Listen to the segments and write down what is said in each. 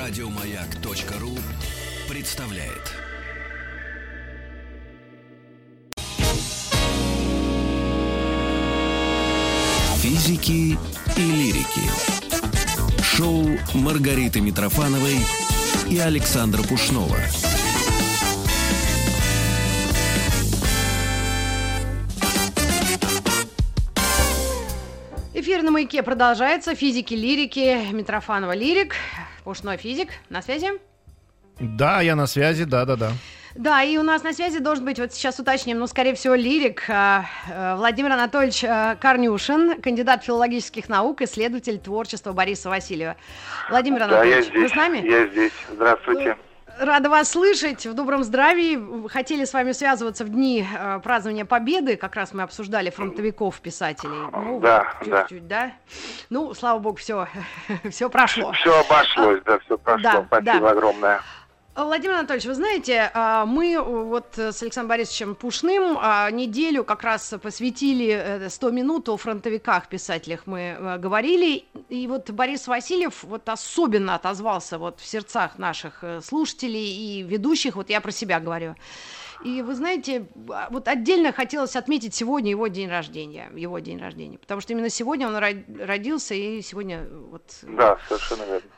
Радиомаяк.ру представляет. Физики и лирики. Шоу Маргариты Митрофановой и Александра Пушнова. Эфир на маяке продолжается. Физики, лирики. Митрофанова лирик. Пушной физик. На связи? Да, я на связи, да-да-да. Да, и у нас на связи должен быть, вот сейчас уточним, ну, скорее всего, лирик э, э, Владимир Анатольевич э, Корнюшин, кандидат филологических наук, исследователь творчества Бориса Васильева. Владимир Анатольевич, да, я здесь, вы с нами? Я здесь. Здравствуйте. Рада вас слышать, в добром здравии. Хотели с вами связываться в дни э, празднования Победы, как раз мы обсуждали фронтовиков, писателей. Ну, да, чуть-чуть, да. да. Ну, слава богу, все, все прошло. Все обошлось, да, все прошло. Да, Спасибо да. огромное. Владимир Анатольевич, вы знаете, а, мы вот с Александром Борисовичем Пушным а, неделю как раз посвятили 100 э, минут о фронтовиках, писателях мы э, говорили, и вот Борис Васильев вот особенно отозвался вот в сердцах наших э, слушателей и ведущих, вот я про себя говорю. И вы знаете, а, вот отдельно хотелось отметить сегодня его день рождения, его день рождения, потому что именно сегодня он родился, и сегодня вот... Да, совершенно верно.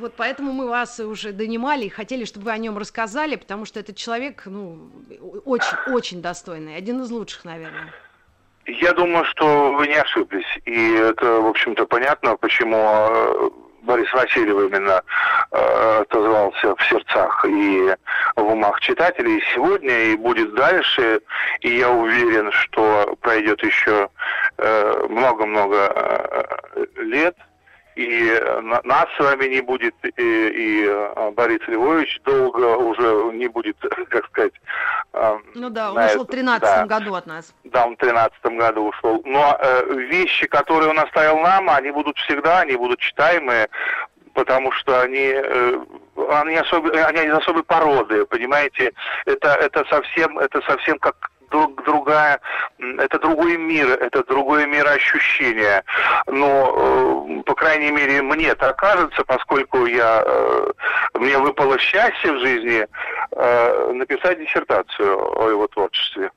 Вот поэтому мы вас уже донимали и хотели, чтобы вы о нем рассказали, потому что этот человек, ну, очень, очень достойный, один из лучших, наверное. Я думаю, что вы не ошиблись. И это, в общем-то, понятно, почему э, Борис Васильев именно э, отозвался в сердцах и в умах читателей сегодня, и будет дальше. И я уверен, что пройдет еще э, много-много э, лет – и нас с вами не будет, и, и а, Борис Львович долго уже не будет, как сказать... Ну да, он ушел в 13 да, году от нас. Да, он в 13 году ушел. Но э, вещи, которые он оставил нам, они будут всегда, они будут читаемые, потому что они, э, они, особо, они особой породы, понимаете? Это, это, совсем, это совсем как друг, другая, это другой мир, это другое мироощущение. Но, э, по крайней мере, мне так кажется, поскольку я, э, мне выпало счастье в жизни э, написать диссертацию о его творчестве.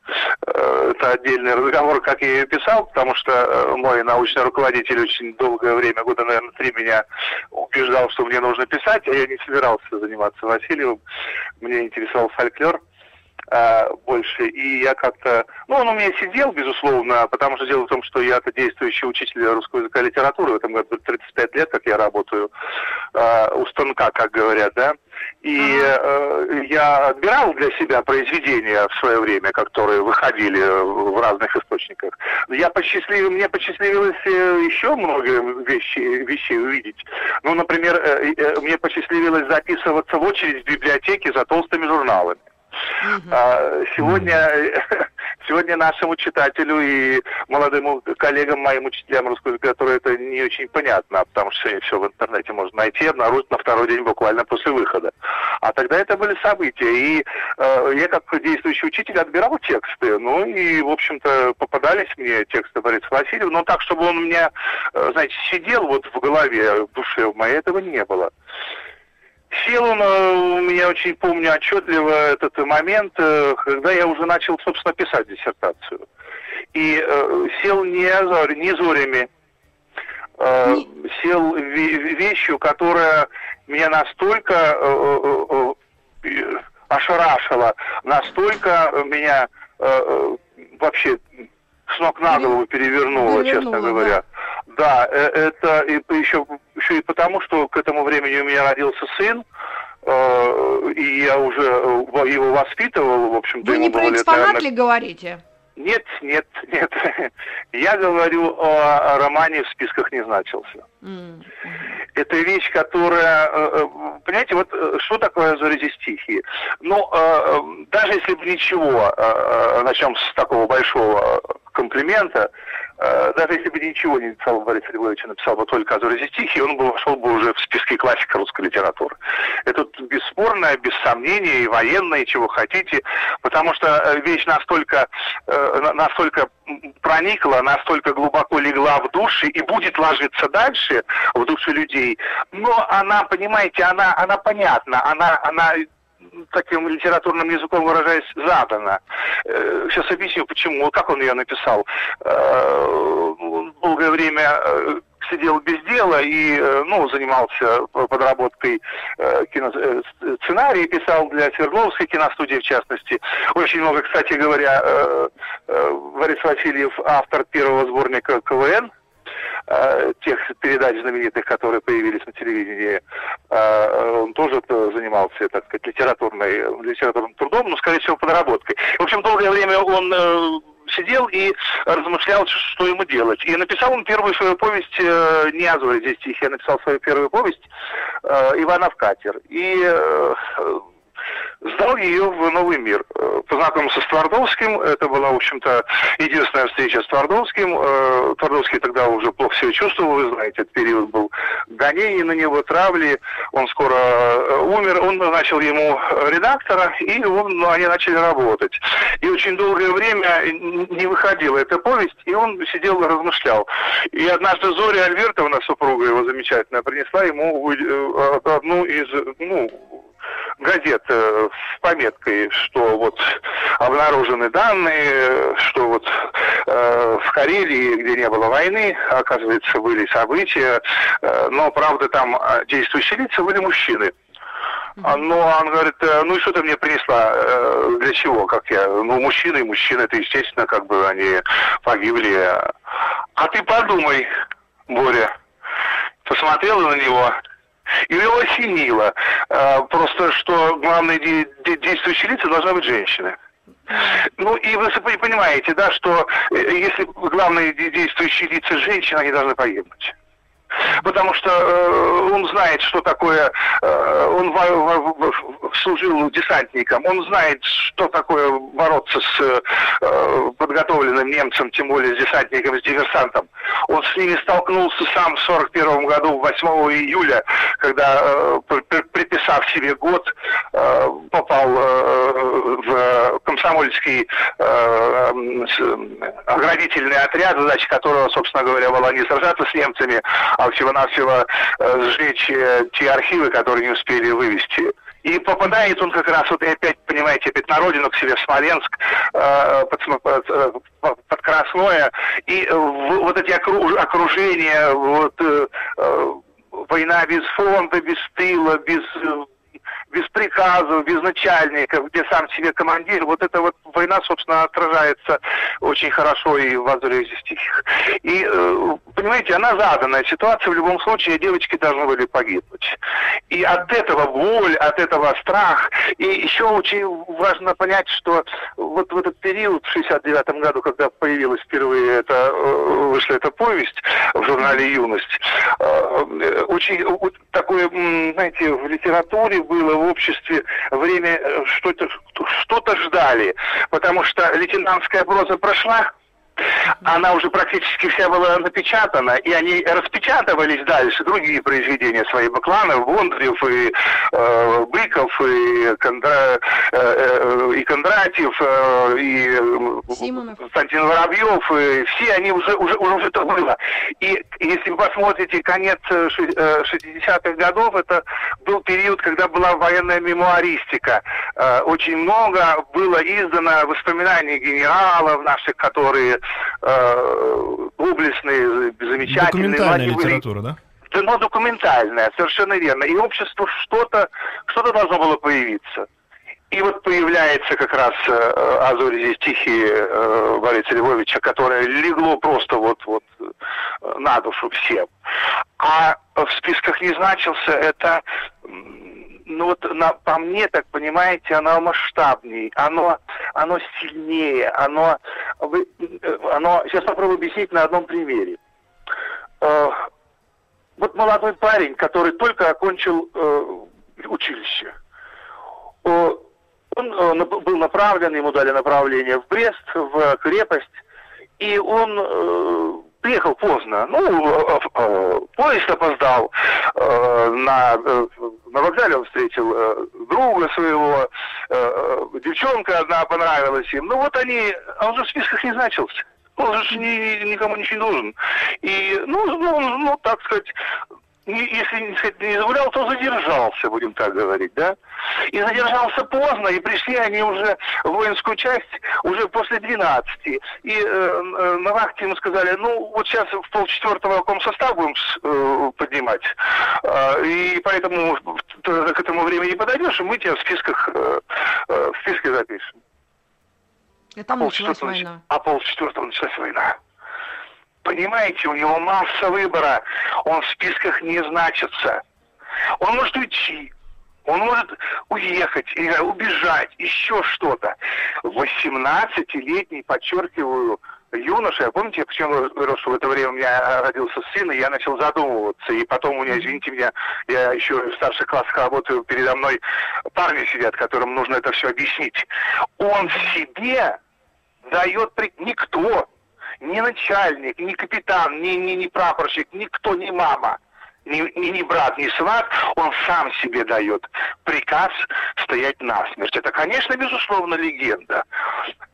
Это отдельный разговор, как я ее писал, потому что мой научный руководитель очень долгое время, года, наверное, три меня убеждал, что мне нужно писать, а я не собирался заниматься Васильевым. Мне интересовал фольклор э, больше. И я как-то... Ну, он у меня сидел, безусловно, потому что дело в том, что я-то действующий учитель русского языка и литературы. В этом году 35 лет, как я работаю э, у станка, как говорят, да. И э, я отбирал для себя произведения в свое время, которые выходили в разных источниках. Я посчастлив... Мне посчастливилось э, еще много вещей, вещей увидеть. Ну, например, э, э, мне посчастливилось записываться в очередь в библиотеке за толстыми журналами. А, сегодня, сегодня нашему читателю и молодым коллегам, моим учителям русского языка, которые это не очень понятно, потому что все в интернете можно найти, обнаружить на второй день буквально после выхода. А тогда это были события. И э, я как действующий учитель отбирал тексты. Ну и, в общем-то, попадались мне тексты Бориса Васильева, но так, чтобы он у меня, э, знаете, сидел вот в голове, в душе в моей, этого не было. Сел он, э, у меня очень помню отчетливо этот момент, э, когда я уже начал, собственно, писать диссертацию. И э, сел не, зор, не зорями, э, не... сел вещью, которая меня настолько э, э, э, ошарашила, настолько меня э, вообще с ног на голову перевернула, перевернула честно говоря. Да, э, это и еще, еще и потому, что к этому времени у меня родился сын, э, и я уже э, его воспитывал, в общем-то. Вы не про экспонат ли говорите? Нет, нет, нет. Я говорю о романе «В списках не значился». Это вещь, которая... Понимаете, вот что такое «Зори стихи»? Ну, даже если бы ничего, начнем с такого большого комплимента, Э, даже если бы ничего не написал Борис Львович, а написал бы только Азори стихи, он бы вошел бы уже в списки классика русской литературы. Это бесспорно, без сомнений, и военное, и чего хотите, потому что э, вещь настолько, э, настолько проникла, настолько глубоко легла в души и будет ложиться дальше в души людей. Но она, понимаете, она, она понятна, она, она таким литературным языком выражаясь, задана. Э, сейчас объясню, почему, как он ее написал. Э, долгое время э, сидел без дела и ну, занимался подработкой кино, сценарий, писал для Свердловской киностудии, в частности. Очень много, кстати говоря, Борис Васильев, автор первого сборника КВН, э, тех передач знаменитых, которые появились на телевидении, э, он тоже занимался, так сказать, литературной, литературным трудом, но, скорее всего, подработкой. В общем, долгое время он э, сидел и размышлял, что ему делать. И написал он первую свою повесть, э, не Зоре здесь стихи, я написал свою первую повесть э, «Иванов катер». И э, сдал ее в новый мир. Э, познакомился с Твардовским, это была, в общем-то, единственная встреча с Твардовским. Э, Твардовский тогда уже плохо себя чувствовал, вы знаете, этот период был гонений на него, травли, он скоро э, умер, он назначил ему редактора, и он, ну, они начали работать. И очень долгое время не выходила эта повесть, и он сидел и размышлял. И однажды Зоря Альбертовна, супруга его замечательная, принесла ему одну из, ну, газет э, с пометкой, что вот обнаружены данные, что вот э, в Карелии, где не было войны, оказывается, были события, э, но, правда, там действующие лица были мужчины. Но он говорит, ну и что ты мне принесла? Для чего? Как я? Ну, мужчины и мужчины, это естественно, как бы они погибли. А ты подумай, Боря, посмотрела на него и его осенило. А, просто, что главные действующие лица должны быть женщины. Ну и вы понимаете, да, что э, если главные действующие лица женщины, они должны погибнуть потому что э, он знает, что такое, э, он в, в, в, служил десантником, он знает, что такое бороться с э, подготовленным немцем, тем более с десантником, с диверсантом. Он с ними столкнулся сам в 41 году, 8 июля, когда, э, приписав себе год, э, попал э, в комсомольский э, оградительный отряд, задача которого, собственно говоря, была не сражаться с немцами, а всего-навсего э, сжечь э, те архивы, которые не успели вывести. И попадает он как раз, вот и опять, понимаете, опять на родину к себе, в Смоленск, э, под, под, под Красное. И вот эти окруж, окружения, вот, война без фронта, без тыла, без без приказов, без начальников, где сам себе командир, вот эта вот война, собственно, отражается очень хорошо и в Азуре стихах. И, э, понимаете, она заданная ситуация, в любом случае девочки должны были погибнуть. И от этого боль, от этого страх. И еще очень важно понять, что вот в этот период, в 69 году, когда появилась впервые эта, э, вышла эта повесть в журнале «Юность», э, очень такое, знаете, в литературе было, в обществе время что-то что-то ждали, потому что лейтенантская проза прошла, она уже практически вся была напечатана, и они распечатывались дальше, другие произведения свои, Бакланов, Бондарев, и э, Быков, и, Кондра, э, э, и Кондратьев, э, и Симонов. Константин Воробьев, и все они уже, уже, уже это было. И если вы посмотрите конец 60-х э, годов, это был период, когда была военная мемуаристика. Э, очень много было издано воспоминаний генералов наших, которые э, доблестные, замечательные. Документальная литература, да? Ну, документальная, совершенно верно. И обществу что-то что должно было появиться. И вот появляется как раз э, «Азори здесь тихие» э, Бориса Львовича, которое легло просто вот, вот э, на душу всем. А в списках не значился это ну вот на, по мне, так понимаете, оно масштабнее, оно, оно сильнее, оно, вы, э, оно, сейчас попробую объяснить на одном примере. Э, вот молодой парень, который только окончил э, училище, э, он э, был направлен, ему дали направление в Брест, в крепость, и он э, приехал поздно. Ну, э, э, поезд опоздал. Э, на, э, на вокзале он встретил э, друга своего. Э, э, девчонка одна понравилась им. Ну, вот они... А он же в списках не значился. Он же ни, никому ничего не нужен. И, ну, ну, ну, так сказать, не, сказать, не загулял, то задержался, будем так говорить, да? И задержался поздно, и пришли они уже в воинскую часть уже после 12. И э, э, на вахте ему сказали, ну, вот сейчас в полчетвертого комсостав будем э, поднимать, э, и поэтому к этому времени подойдешь, и мы тебя в списках, э, э, в списке запишем. Там а началась война. А полчетвертого началась война. Понимаете, у него масса выбора. Он в списках не значится. Он может уйти, он может уехать, убежать, еще что-то. 18-летний, подчеркиваю, юноша, помните, почему говорил, что в это время у меня родился сын, и я начал задумываться, и потом у меня, извините меня, я еще в старших классах работаю, передо мной парни сидят, которым нужно это все объяснить. Он себе дает никто, ни начальник, ни капитан, ни, ни, ни прапорщик, никто, ни мама, ни, ни, ни брат, ни сват, он сам себе дает приказ стоять насмерть. Это, конечно, безусловно, легенда.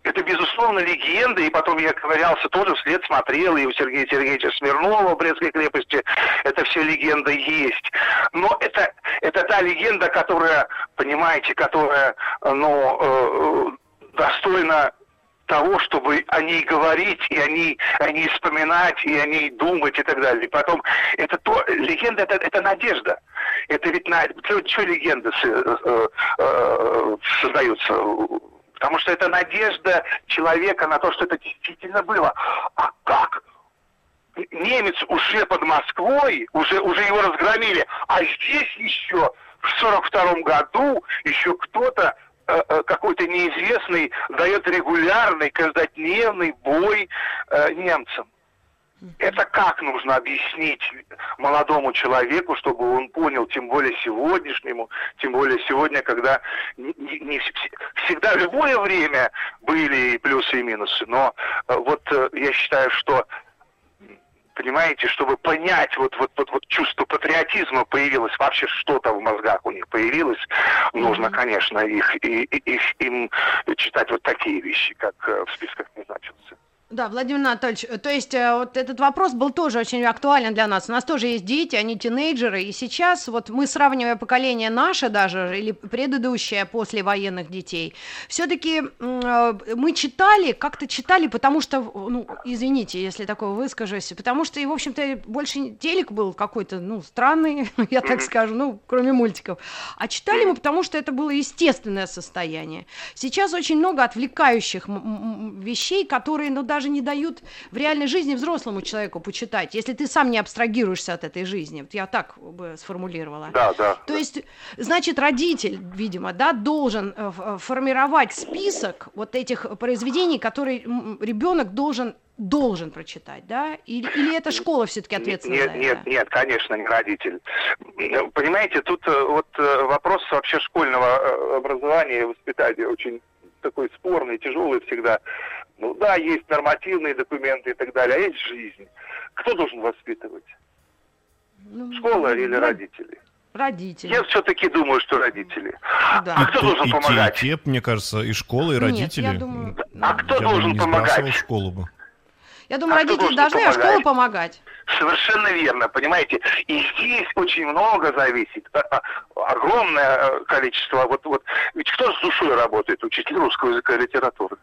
Это, безусловно, легенда, и потом я ковырялся тоже вслед смотрел, и у Сергея Сергеевича Смирнова в Брестской крепости это все легенда есть. Но это, это та легенда, которая, понимаете, которая, ну, э, достойна того, чтобы о ней говорить, и о ней, о ней вспоминать, и о ней думать и так далее. И потом, это то, легенда это, это надежда. Это ведь на, что, легенды э, э, э, создаются? Потому что это надежда человека на то, что это действительно было. А как? Немец уже под Москвой, уже, уже его разгромили, а здесь еще в 42 году еще кто-то какой-то неизвестный дает регулярный, каждодневный бой э, немцам. Это как нужно объяснить молодому человеку, чтобы он понял, тем более сегодняшнему, тем более сегодня, когда не, не, всегда в любое время были и плюсы, и минусы. Но вот я считаю, что понимаете, чтобы понять вот, вот, вот, вот чувство патриотизма появилось, вообще что-то в мозгах у них появилось, нужно, конечно, их, и, их, им читать вот такие вещи, как э, в списках не значатся. Да, Владимир Анатольевич, э, то есть э, вот этот вопрос был тоже очень актуален для нас. У нас тоже есть дети, они тинейджеры, и сейчас вот мы сравнивая поколение наше даже, или предыдущее после военных детей, все-таки э, мы читали, как-то читали, потому что, ну, извините, если такое выскажусь, потому что, и, в общем-то, больше телек был какой-то, ну, странный, я так скажу, ну, кроме мультиков. А читали мы, потому что это было естественное состояние. Сейчас очень много отвлекающих вещей, которые, ну, даже даже не дают в реальной жизни взрослому человеку почитать, если ты сам не абстрагируешься от этой жизни. Вот я так бы сформулировала. Да, да. То есть, значит, родитель, видимо, да, должен э, э, формировать список вот этих произведений, которые ребенок должен должен прочитать, да? Или, или это школа все-таки ответственна нет, нет? Нет, конечно, не родитель. Понимаете, тут э, вот вопрос вообще школьного образования и воспитания очень такой спорный, тяжелый всегда. Ну да, есть нормативные документы и так далее, а есть жизнь. Кто должен воспитывать? Ну, Школа или да. родители? Родители. Я все-таки думаю, что родители. Да. А кто и, должен и помогать? Те, и те, мне кажется, и школа, и родители. Нет, я думаю... А кто я должен бы не помогать? школу бы. Я думаю, а родители должны, помогать? а школа помогать. Совершенно верно, понимаете. И здесь очень много зависит. А, а, огромное э, количество. Вот, вот. Ведь кто с душой работает? Учитель русского языка и литературы.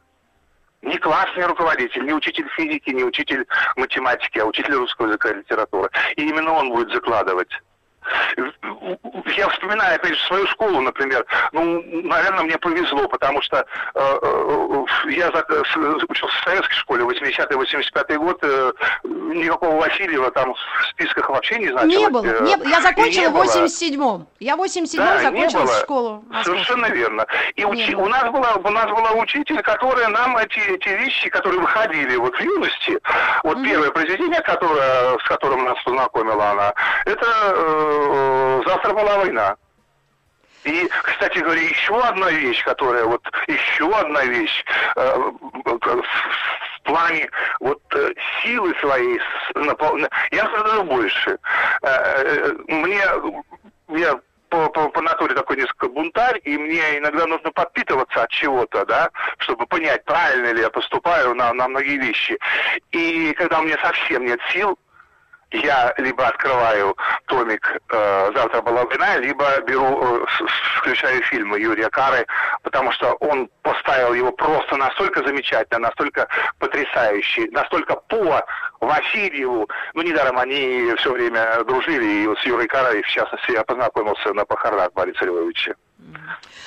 Не классный руководитель, не учитель физики, не учитель математики, а учитель русского языка и литературы. И именно он будет закладывать я вспоминаю, опять же, свою школу, например. Ну, наверное, мне повезло, потому что э, э, я учился в советской школе, 80-85 год, э, никакого Васильева там в списках вообще не значилось. Не было, не, я закончила в 87-м. Я в 87-м да, закончила школу. Совершенно верно. И учи, у, нас была, у нас была учитель, которая нам эти, эти вещи, которые выходили вот в юности, вот mm-hmm. первое произведение, которое, с которым нас познакомила она, это э, Э, завтра была война. И, кстати говоря, еще одна вещь, которая вот еще одна вещь э, в плане вот э, силы своей, я скажу больше. Мне, я по, по, по натуре такой несколько бунтарь, и мне иногда нужно подпитываться от чего-то, да, чтобы понять, правильно ли я поступаю на, на многие вещи. И когда у меня совсем нет сил, я либо открываю томик э, «Завтра была война», либо беру, э, включаю фильмы Юрия Кары, потому что он поставил его просто настолько замечательно, настолько потрясающий, настолько по Васильеву. Ну, недаром они все время дружили, и вот с Юрой Карой, в частности, я познакомился на похоронах Бориса Львовича.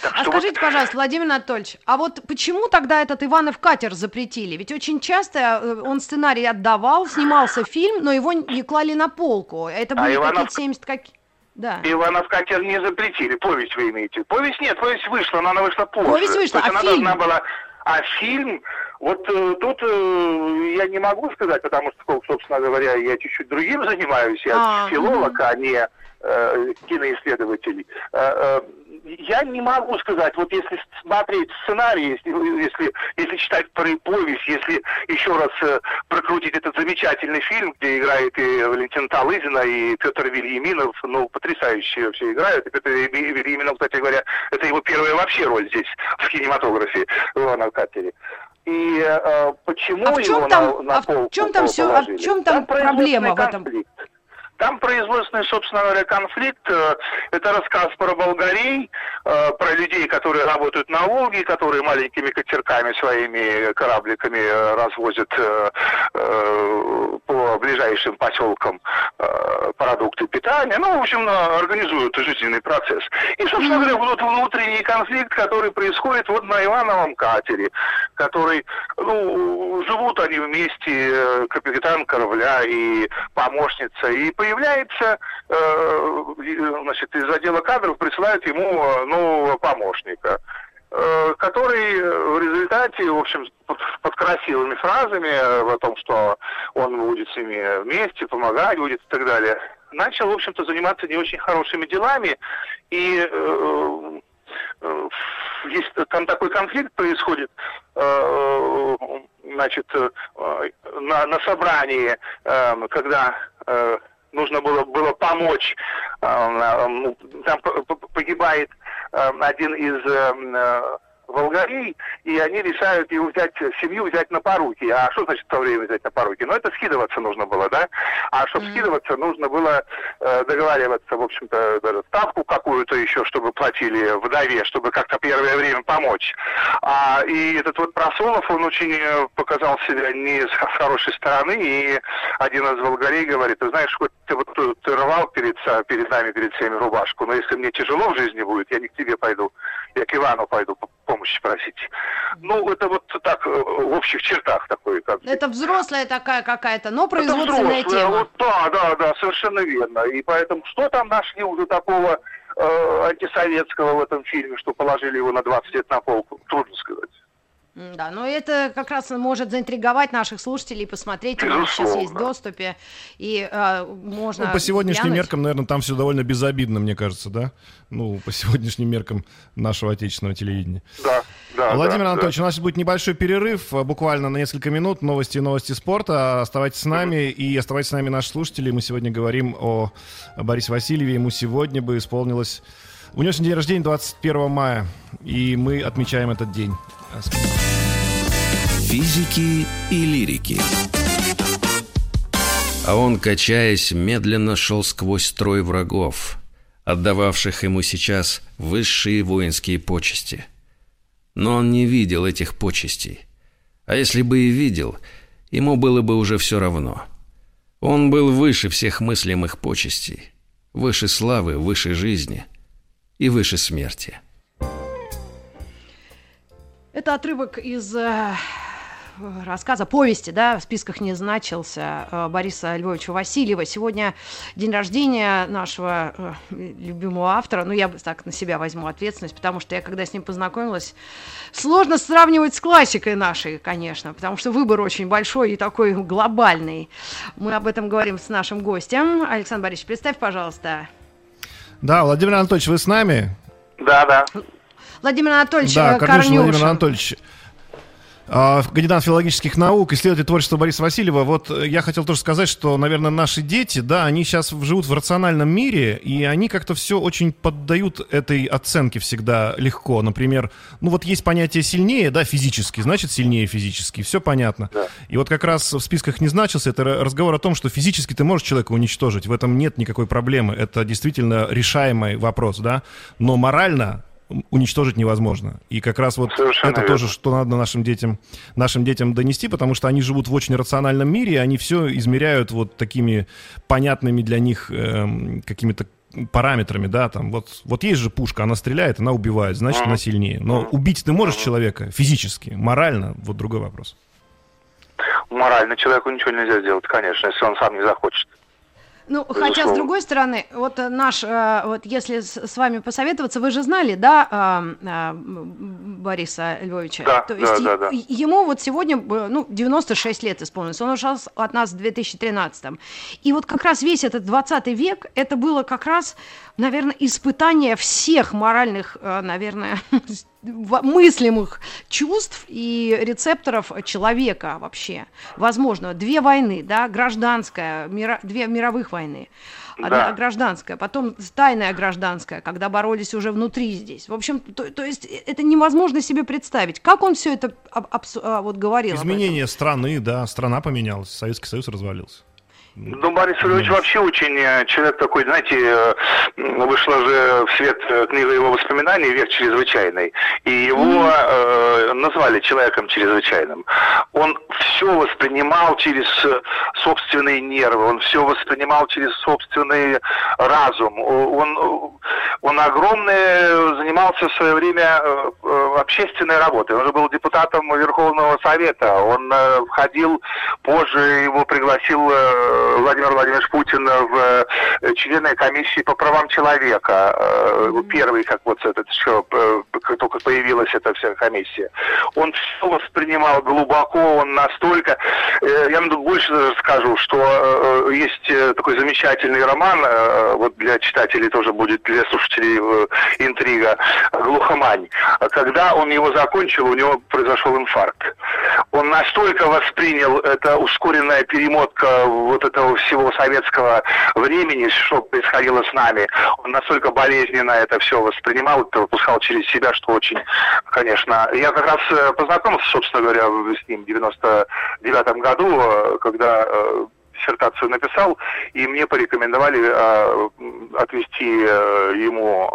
Так а скажите, вот... пожалуйста, Владимир Анатольевич, а вот почему тогда этот Иванов катер запретили? Ведь очень часто э, он сценарий отдавал, снимался фильм, но его не клали на полку. Это были а Иванов... какие-то 70 какие да. Иванов катер не запретили. Повесть вы имеете. Повесть нет, повесть вышла, но она вышла позже. Повесть вышла, а она фильм? должна была... А фильм, вот э, тут э, я не могу сказать, потому что, собственно говоря, я чуть-чуть другим занимаюсь. Я а, филолог, угу. а не э, киноисследователь. Э, э, я не могу сказать, вот если смотреть сценарий, если, если, если читать про повесть, если еще раз э, прокрутить этот замечательный фильм, где играет и Валентин Талызина, и Петр Вильяминов, ну, потрясающие вообще играют. И Петр Вильяминов, кстати говоря, это его первая вообще роль здесь, в кинематографе, в Ивана Катере. И э, почему а в чем его там, на, на а пол, в чем там все, а в чем там, там проблема в этом? Конфликт. Там производственный, собственно говоря, конфликт. Э, это рассказ про болгарей, э, про людей, которые работают на Волге, которые маленькими катерками, своими корабликами э, развозят по ближайшим поселкам продукты питания. Ну, в общем, организуют жизненный процесс. И, собственно говоря, вот внутренний конфликт, который происходит вот на Ивановом катере, который, ну, живут они вместе, капитан корабля и помощница, и по появляется, э, значит, из отдела кадров присылают ему э, нового помощника э, который в результате, в общем, под, под красивыми фразами о том, что он будет с ними вместе, помогать будет и так далее, начал, в общем-то, заниматься не очень хорошими делами. И э, э, есть там такой конфликт происходит, э, значит, э, на, на собрании, э, когда э, нужно было, было помочь. Там погибает один из волгарей, и они решают его взять, семью взять на поруки. А что значит в то время взять на поруки? Ну, это скидываться нужно было, да? А чтобы mm-hmm. скидываться, нужно было э, договариваться, в общем-то, даже ставку какую-то еще, чтобы платили вдове, чтобы как-то первое время помочь. А, и этот вот Просолов, он очень э, показал себя не с хорошей стороны, и один из волгарей говорит, ты знаешь, хоть ты вот ты рвал перед, перед нами, перед всеми рубашку, но если мне тяжело в жизни будет, я не к тебе пойду, я к Ивану пойду помощи просить. Ну, это вот так, э, в общих чертах такой. Как... Это взрослая такая какая-то, но производственная это тема. Вот, да, да, да, совершенно верно. И поэтому что там нашли уже такого э, антисоветского в этом фильме, что положили его на 20 лет на полку, трудно сказать. Да, но это как раз может заинтриговать наших слушателей, посмотреть, у нас сейчас есть в доступе, и э, можно... Ну, по сегодняшним глянуть. меркам, наверное, там все довольно безобидно, мне кажется, да? Ну, по сегодняшним меркам нашего отечественного телевидения. Да, да. Владимир да, Анатольевич, да. у нас будет небольшой перерыв, а, буквально на несколько минут, новости и новости спорта. Оставайтесь с нами, mm-hmm. и оставайтесь с нами наши слушатели. Мы сегодня говорим о Борисе Васильеве, ему сегодня бы исполнилось... У него сегодня день рождения 21 мая, и мы отмечаем этот день. Физики и лирики. А он, качаясь, медленно шел сквозь строй врагов, отдававших ему сейчас высшие воинские почести. Но он не видел этих почестей. А если бы и видел, ему было бы уже все равно. Он был выше всех мыслимых почестей, выше славы, выше жизни и выше смерти. Это отрывок из э, рассказа, повести, да, в списках не значился э, Бориса Львовича Васильева. Сегодня день рождения нашего э, любимого автора. Ну, я так на себя возьму ответственность, потому что я, когда с ним познакомилась, сложно сравнивать с классикой нашей, конечно, потому что выбор очень большой и такой глобальный. Мы об этом говорим с нашим гостем. Александр Борисович, представь, пожалуйста. Да, Владимир Анатольевич, вы с нами? Да, да. Владимир Анатольевич да, Корнюшин. Владимир Анатольевич. А, кандидат филологических наук, исследователь творчества Бориса Васильева. Вот э, я хотел тоже сказать, что, наверное, наши дети, да, они сейчас живут в рациональном мире, и они как-то все очень поддают этой оценке всегда легко. Например, ну вот есть понятие сильнее, да, физически, значит сильнее физически, все понятно. Да. И вот как раз в списках не значился, это разговор о том, что физически ты можешь человека уничтожить, в этом нет никакой проблемы, это действительно решаемый вопрос, да, но морально уничтожить невозможно. И как раз вот Совершенно это верно. тоже, что надо нашим детям, нашим детям донести, потому что они живут в очень рациональном мире, и они все измеряют вот такими понятными для них э, какими-то параметрами, да, там, вот, вот есть же пушка, она стреляет, она убивает, значит, она сильнее. Но убить ты можешь человека физически, морально, вот другой вопрос. Морально человеку ничего нельзя сделать, конечно, если он сам не захочет. Ну, Безусловно. хотя, с другой стороны, вот наш, э, вот если с вами посоветоваться, вы же знали, да, а, Бориса Львовича? Да, То есть да, да, да. ему вот сегодня, ну, 96 лет исполнилось, он ушел от нас в 2013. И вот как раз весь этот 20 век, это было как раз, наверное, испытание всех моральных, э, наверное, мыслимых чувств и рецепторов человека вообще. Возможно, две войны, да, гражданская, мира, две мировых войны, одна да. гражданская, потом тайная гражданская, когда боролись уже внутри здесь. В общем, то, то есть э, это невозможно себе представить. Как он все это об, об, а, вот говорил? Изменение страны, да, страна поменялась, Советский Союз развалился. Ну, Борис Ильич вообще очень э, человек такой, знаете, э, вышла же в свет э, книга его воспоминаний «Век чрезвычайный», и его mm-hmm. э, назвали человеком чрезвычайным. Он все воспринимал через собственные нервы, он все воспринимал через собственный разум. Он, он огромный занимался в свое время общественной работой. Он же был депутатом Верховного Совета, он входил, позже его пригласил Владимир Владимирович Путин в э, члены комиссии по правам человека. Э, первый, как вот этот еще, э, как только появилась эта вся комиссия. Он все воспринимал глубоко, он настолько... Я вам больше даже скажу, что есть такой замечательный роман, вот для читателей тоже будет, для слушателей интрига, «Глухомань». Когда он его закончил, у него произошел инфаркт. Он настолько воспринял это ускоренная перемотка вот этого всего советского времени, что происходило с нами, он настолько болезненно это все воспринимал, это выпускал через себя, что очень, конечно... Я как раз э, познакомился, собственно говоря, с ним в 99 году, э, когда э, диссертацию написал, и мне порекомендовали отвести ему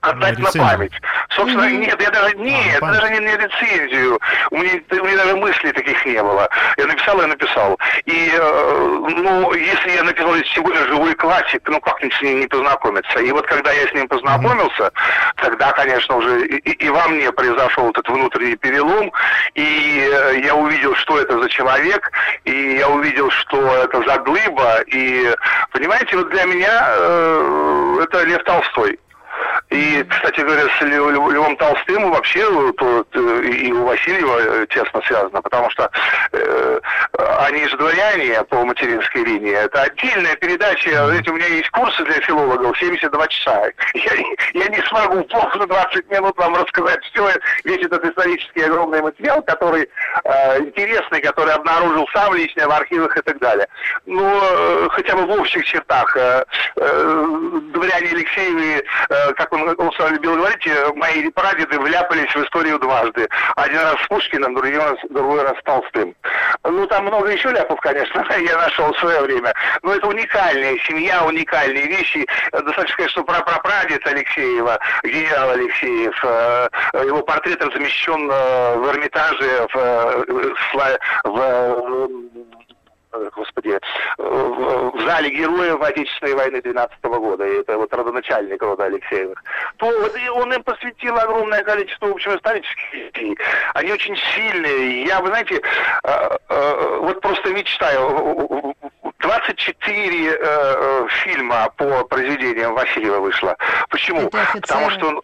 отдать на, на память. Собственно, mm-hmm. нет, я даже, нет, а, даже не, не рецензию. У меня, у меня даже мыслей таких не было. Я написал, я написал. И, э, ну, если я написал тем более живой классик, ну, как с ним не познакомиться? И вот когда я с ним познакомился, mm-hmm. тогда, конечно, уже и, и во мне произошел этот внутренний перелом, и э, я увидел, что это за человек, и я увидел, что это за глыба, и, понимаете, вот для меня э, это Лев Толстой. И, кстати говоря, с Львом Толстым вообще то, и у Васильева э, тесно связано, потому что э, они же дворяне по материнской линии. Это отдельная передача. Знаете, у меня есть курсы для филологов 72 часа. Я, я не смогу плохо 20 минут вам рассказать все, весь этот исторический огромный материал, который э, интересный, который обнаружил сам лично в архивах и так далее. Но э, хотя бы в общих чертах э, э, дворяне Алексеевы, э, как он, он сам любил говорить, э, мои прадеды вляпались в историю дважды. Один раз с Пушкиным, другой раз, другой раз с Толстым. Ну, там много еще ляпов, конечно, я нашел в свое время. Но это уникальная семья, уникальные вещи. Достаточно сказать, что про прапрадед Алексеева, генерал Алексеев, э, его портрет размещен в Эрмитаже в, в, в господи, в зале героев Отечественной войны 12 года, и это вот родоначальник рода Алексеевых, то вот и он им посвятил огромное количество, в общем, исторических вещей. Они очень сильные. Я, вы знаете, э, э, вот просто мечтаю. 24 э, фильма по произведениям Васильева вышло. Почему? Потому что он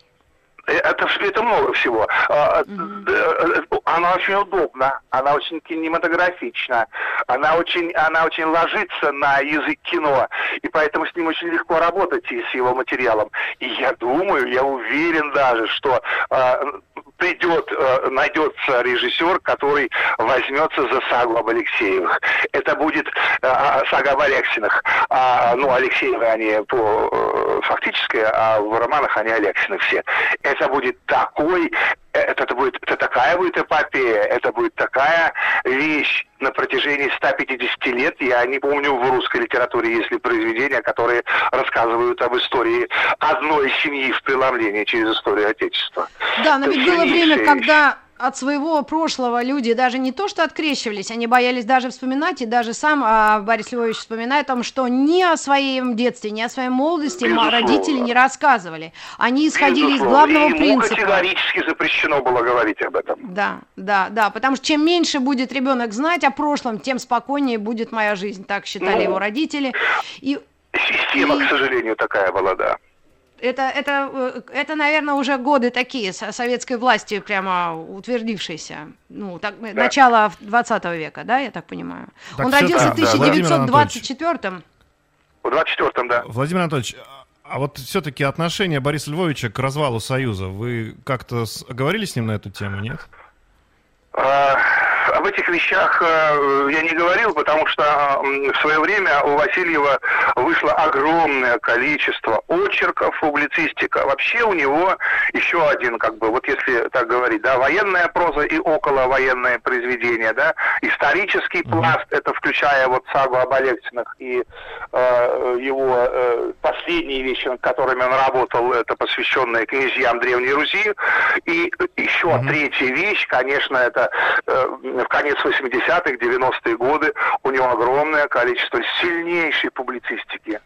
это, это много всего. Mm-hmm. Она очень удобна, она очень кинематографична, она очень, она очень ложится на язык кино, и поэтому с ним очень легко работать и с его материалом. И я думаю, я уверен даже, что придет, э, найдется режиссер, который возьмется за сагу об Алексеевых. Это будет э, сага об Алексинах. А, ну, Алексеевы они по фактически, а в романах они Алексины все. Это будет такой это, это будет это такая будет эпопея, это будет такая вещь на протяжении 150 лет. Я не помню в русской литературе есть ли произведения, которые рассказывают об истории одной семьи в преломлении через историю Отечества. Да, но это ведь было время, вещь. когда от своего прошлого люди даже не то что открещивались, они боялись даже вспоминать, и даже сам а, Борис Львович вспоминает о том, что ни о своем детстве, ни о своей молодости Безусловно. родители не рассказывали. Они исходили Безусловно. из главного и принципа. категорически запрещено было говорить об этом. Да, да, да, потому что чем меньше будет ребенок знать о прошлом, тем спокойнее будет моя жизнь, так считали ну, его родители. И, система, и... к сожалению, такая была, да это, это, э, это, наверное, уже годы такие советской власти прямо утвердившиеся. Ну, так, да. начало 20 века, да, я так понимаю. Так Он родился в 1924-м. В 24-м, да. Владимир Анатольевич, а вот все-таки отношение Бориса Львовича к развалу Союза, вы как-то говорили с ним на эту тему, нет? А, об этих вещах э, я не говорил, потому что в свое время у Васильева вышло огромное количество очерков, публицистика. Вообще у него еще один, как бы, вот если так говорить, да, военная проза и околовоенное произведение, да, исторический пласт, это включая вот сагу об Алексинах и э, его э, последние вещи, над которыми он работал, это посвященные князьям Древней Руси. И еще mm-hmm. третья вещь, конечно, это э, в конец 80-х, 90-е годы у него огромное количество сильнейшей публицистики.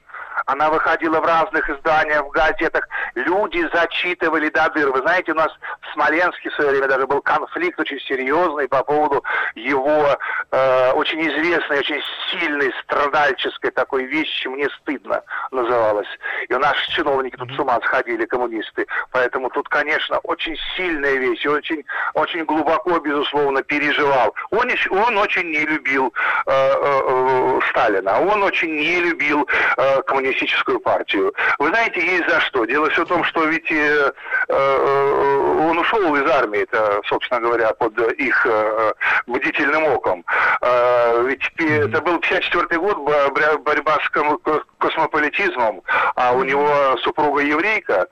Она выходила в разных изданиях, в газетах. Люди зачитывали до дыр. Вы знаете, у нас в Смоленске в свое время даже был конфликт очень серьезный по поводу его э, очень известной, очень сильной страдальческой такой вещи «Мне стыдно» называлась. И наши чиновники тут с ума сходили, коммунисты. Поэтому тут, конечно, очень сильная вещь. И очень, очень глубоко, безусловно, переживал. Он, он очень не любил э, э, э, Сталина. Он очень не любил э, коммунистов коммунистическую партию. Вы знаете, есть за что. Дело все в том, что ведь э, э, он ушел из армии, это, собственно говоря, под их э, бдительным оком. Э, ведь это был 54 год, борьба с космополитизмом, а у него супруга еврейка,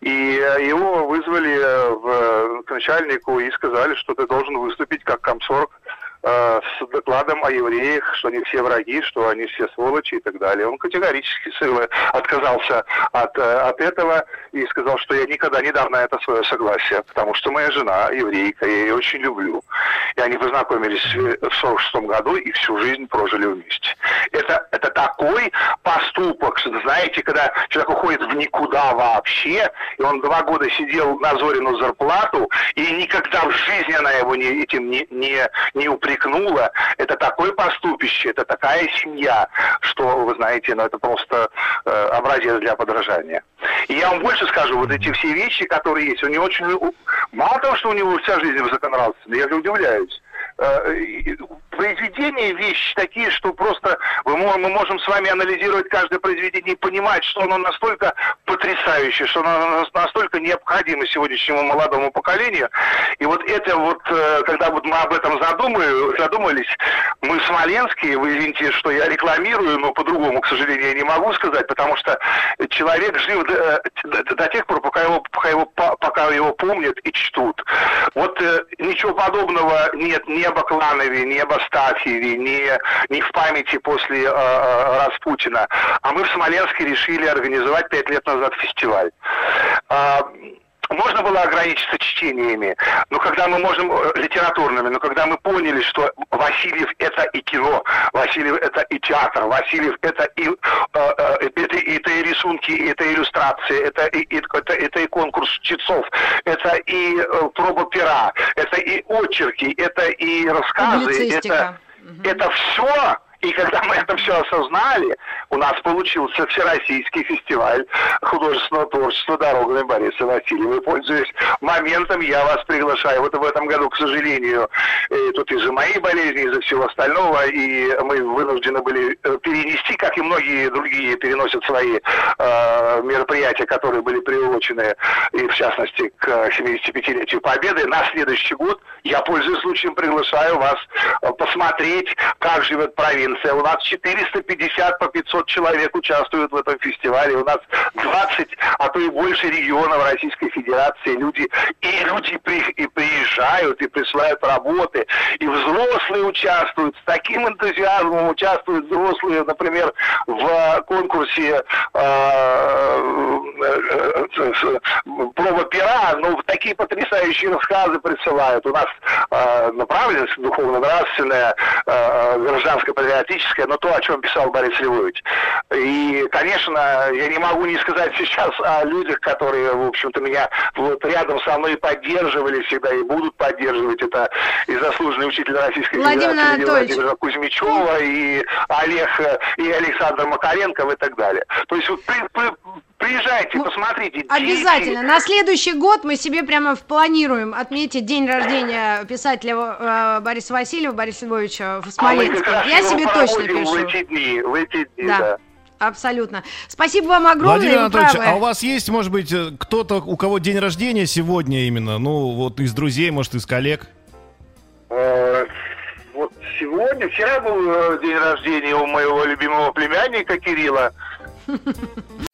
и его вызвали в, к начальнику и сказали, что ты должен выступить как комсорг Э, с докладом о евреях, что они все враги, что они все сволочи и так далее. Он категорически отказался от, э, от этого и сказал, что я никогда не дам на это свое согласие, потому что моя жена еврейка, я ее очень люблю. И они познакомились в 46 году и всю жизнь прожили вместе. Это, это такой поступок, знаете, когда человек уходит в никуда вообще, и он два года сидел на Зорину зарплату, и никогда в жизни она его не, этим не, не, не упрекала мелькнуло, это такое поступище, это такая семья, что, вы знаете, ну, это просто э, образец для подражания. И я вам больше скажу, вот эти все вещи, которые есть, у него очень... Мало того, что у него вся жизнь высоконравственная, я же удивляюсь. Э, произведения вещи такие, что просто мы, мы можем с вами анализировать каждое произведение и понимать, что оно настолько потрясающее, что оно настолько необходимо сегодняшнему молодому поколению. И вот это вот, э, когда вот мы об этом задумали, задумались, мы в Смоленске, вы извините, что я рекламирую, но по-другому, к сожалению, я не могу сказать, потому что человек жив до, до, до тех пор, пока его, пока, его, пока его помнят и чтут. Вот э, ничего подобного нет ни об Акланове, ни об Астафьеве, ни, ни в памяти после э, э, Распутина. А мы в Смоленске решили организовать пять лет назад фестиваль. Э, можно было ограничиться чтениями, но когда мы можем э, литературными, но когда мы поняли, что Васильев это и кино, Васильев это и театр, Васильев это и, э, это, это и рисунки, это иллюстрации, это и, это, это и конкурс чтецов, это и э, проба пера, это и очерки, это и рассказы, это, угу. это все И когда мы это все осознали, у нас получился всероссийский фестиваль художественного творчества «Дорогами Бориса Васильева». И пользуясь моментом, я вас приглашаю. Вот в этом году, к сожалению, э, тут из-за моей болезни, из-за всего остального, и мы вынуждены были э, перенести, как и многие другие переносят свои э, мероприятия, которые были приурочены, и в частности к 75-летию Победы, на следующий год. Я, пользуясь случаем, приглашаю вас э, посмотреть, как живет провинция. У нас 450 по 500 человек участвуют в этом фестивале. У нас 20, а то и больше регионов Российской Федерации. Люди, и люди при, и приезжают, и присылают работы. И взрослые участвуют. С таким энтузиазмом участвуют взрослые, например, в конкурсе э, э, э, проба пера. Ну, такие потрясающие рассказы присылают. У нас направленность духовно-нравственная, гражданско-патриотическая, но то, о чем писал Борис Львович. И, конечно, я не могу не сказать сейчас о людях, которые, в общем-то, меня вот рядом со мной поддерживали всегда и будут поддерживать. Это и заслуженный учитель Российской Владимир Федерации Владимир Кузьмичева, и Олег, и Александр Макаренков и так далее. То есть вот при, при, приезжайте, посмотрите. Обязательно. Дети. На следующий год мы себе прямо планируем отметить день рождения писателя э, Бориса Васильева, Бориса Львовича в Смоленске. А Я себе точно пишу. В эти дни, в эти дни, да. да. Абсолютно. Спасибо вам огромное. Владимир Анатольевич, а у вас есть, может быть, э, кто-то, у кого день рождения сегодня именно? Ну, вот из друзей, может, из коллег? Э, вот сегодня, вчера был день рождения у моего любимого племянника Кирилла.